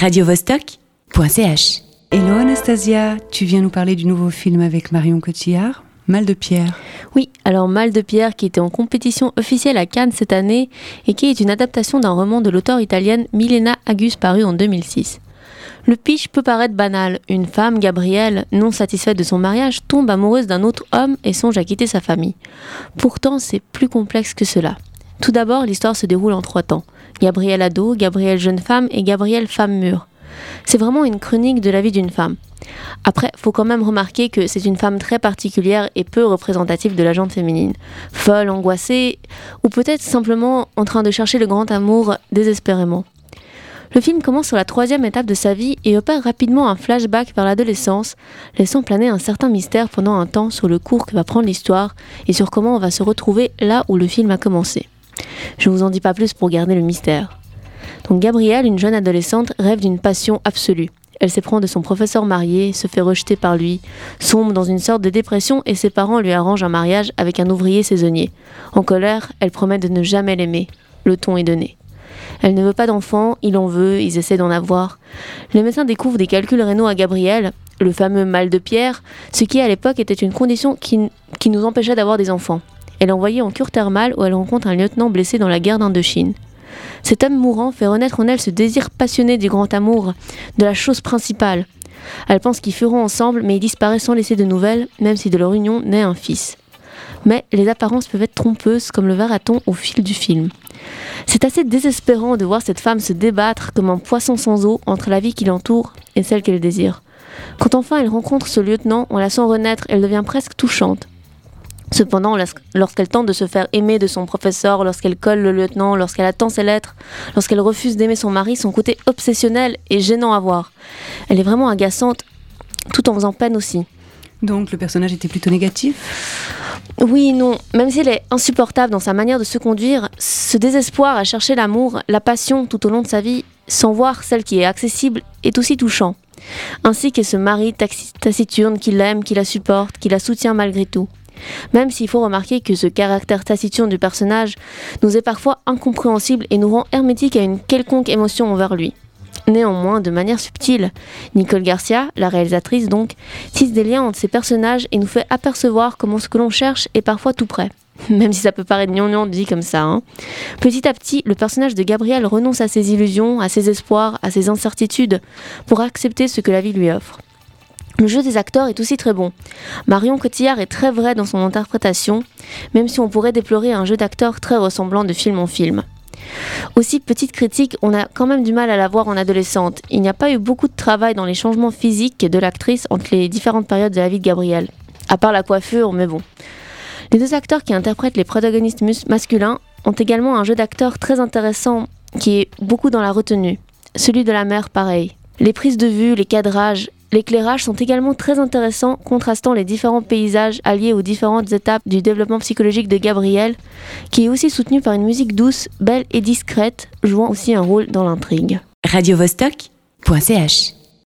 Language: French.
radiovostok.ch. Hello Anastasia, tu viens nous parler du nouveau film avec Marion Cotillard, Mal de pierre. Oui, alors Mal de pierre qui était en compétition officielle à Cannes cette année et qui est une adaptation d'un roman de l'auteur italienne Milena Agus paru en 2006. Le pitch peut paraître banal. Une femme, Gabrielle, non satisfaite de son mariage, tombe amoureuse d'un autre homme et songe à quitter sa famille. Pourtant, c'est plus complexe que cela. Tout d'abord, l'histoire se déroule en trois temps. Gabrielle ado, Gabrielle jeune femme et Gabrielle femme mûre. C'est vraiment une chronique de la vie d'une femme. Après, faut quand même remarquer que c'est une femme très particulière et peu représentative de la gente féminine. Folle, angoissée, ou peut-être simplement en train de chercher le grand amour désespérément. Le film commence sur la troisième étape de sa vie et opère rapidement un flashback vers l'adolescence, laissant planer un certain mystère pendant un temps sur le cours que va prendre l'histoire et sur comment on va se retrouver là où le film a commencé. Je ne vous en dis pas plus pour garder le mystère. Donc Gabrielle, une jeune adolescente, rêve d'une passion absolue. Elle s'éprend de son professeur marié, se fait rejeter par lui, sombre dans une sorte de dépression et ses parents lui arrangent un mariage avec un ouvrier saisonnier. En colère, elle promet de ne jamais l'aimer. Le ton est donné. Elle ne veut pas d'enfant, il en veut, ils essaient d'en avoir. Le médecin découvre des calculs rénaux à Gabrielle, le fameux mal de pierre, ce qui à l'époque était une condition qui, qui nous empêchait d'avoir des enfants. Elle est envoyée en cure thermale où elle rencontre un lieutenant blessé dans la guerre d'Indochine. Cet homme mourant fait renaître en elle ce désir passionné du grand amour, de la chose principale. Elle pense qu'ils feront ensemble, mais il disparaît sans laisser de nouvelles, même si de leur union naît un fils. Mais les apparences peuvent être trompeuses, comme le verra-t-on au fil du film. C'est assez désespérant de voir cette femme se débattre comme un poisson sans eau entre la vie qui l'entoure et celle qu'elle désire. Quand enfin elle rencontre ce lieutenant, on la sent renaître, elle devient presque touchante. Cependant, lorsqu'elle tente de se faire aimer de son professeur, lorsqu'elle colle le lieutenant, lorsqu'elle attend ses lettres, lorsqu'elle refuse d'aimer son mari, son côté obsessionnel est gênant à voir. Elle est vraiment agaçante, tout en faisant peine aussi. Donc le personnage était plutôt négatif? Oui, non. Même s'il est insupportable dans sa manière de se conduire, ce désespoir à chercher l'amour, la passion tout au long de sa vie, sans voir celle qui est accessible, est aussi touchant. Ainsi que ce mari taciturne qui l'aime, qui la supporte, qui la soutient malgré tout. Même s'il faut remarquer que ce caractère taciturne du personnage nous est parfois incompréhensible et nous rend hermétique à une quelconque émotion envers lui. Néanmoins, de manière subtile, Nicole Garcia, la réalisatrice donc, tisse des liens entre ces personnages et nous fait apercevoir comment ce que l'on cherche est parfois tout près. Même si ça peut paraître gnangnan dit comme ça. Hein. Petit à petit, le personnage de Gabriel renonce à ses illusions, à ses espoirs, à ses incertitudes, pour accepter ce que la vie lui offre. Le jeu des acteurs est aussi très bon. Marion Cotillard est très vraie dans son interprétation, même si on pourrait déplorer un jeu d'acteurs très ressemblant de film en film. Aussi, petite critique, on a quand même du mal à la voir en adolescente. Il n'y a pas eu beaucoup de travail dans les changements physiques de l'actrice entre les différentes périodes de la vie de Gabrielle. À part la coiffure, mais bon. Les deux acteurs qui interprètent les protagonistes masculins ont également un jeu d'acteurs très intéressant qui est beaucoup dans la retenue. Celui de la mère, pareil. Les prises de vue, les cadrages L'éclairage sont également très intéressants, contrastant les différents paysages alliés aux différentes étapes du développement psychologique de Gabriel, qui est aussi soutenu par une musique douce, belle et discrète, jouant aussi un rôle dans l'intrigue. Radio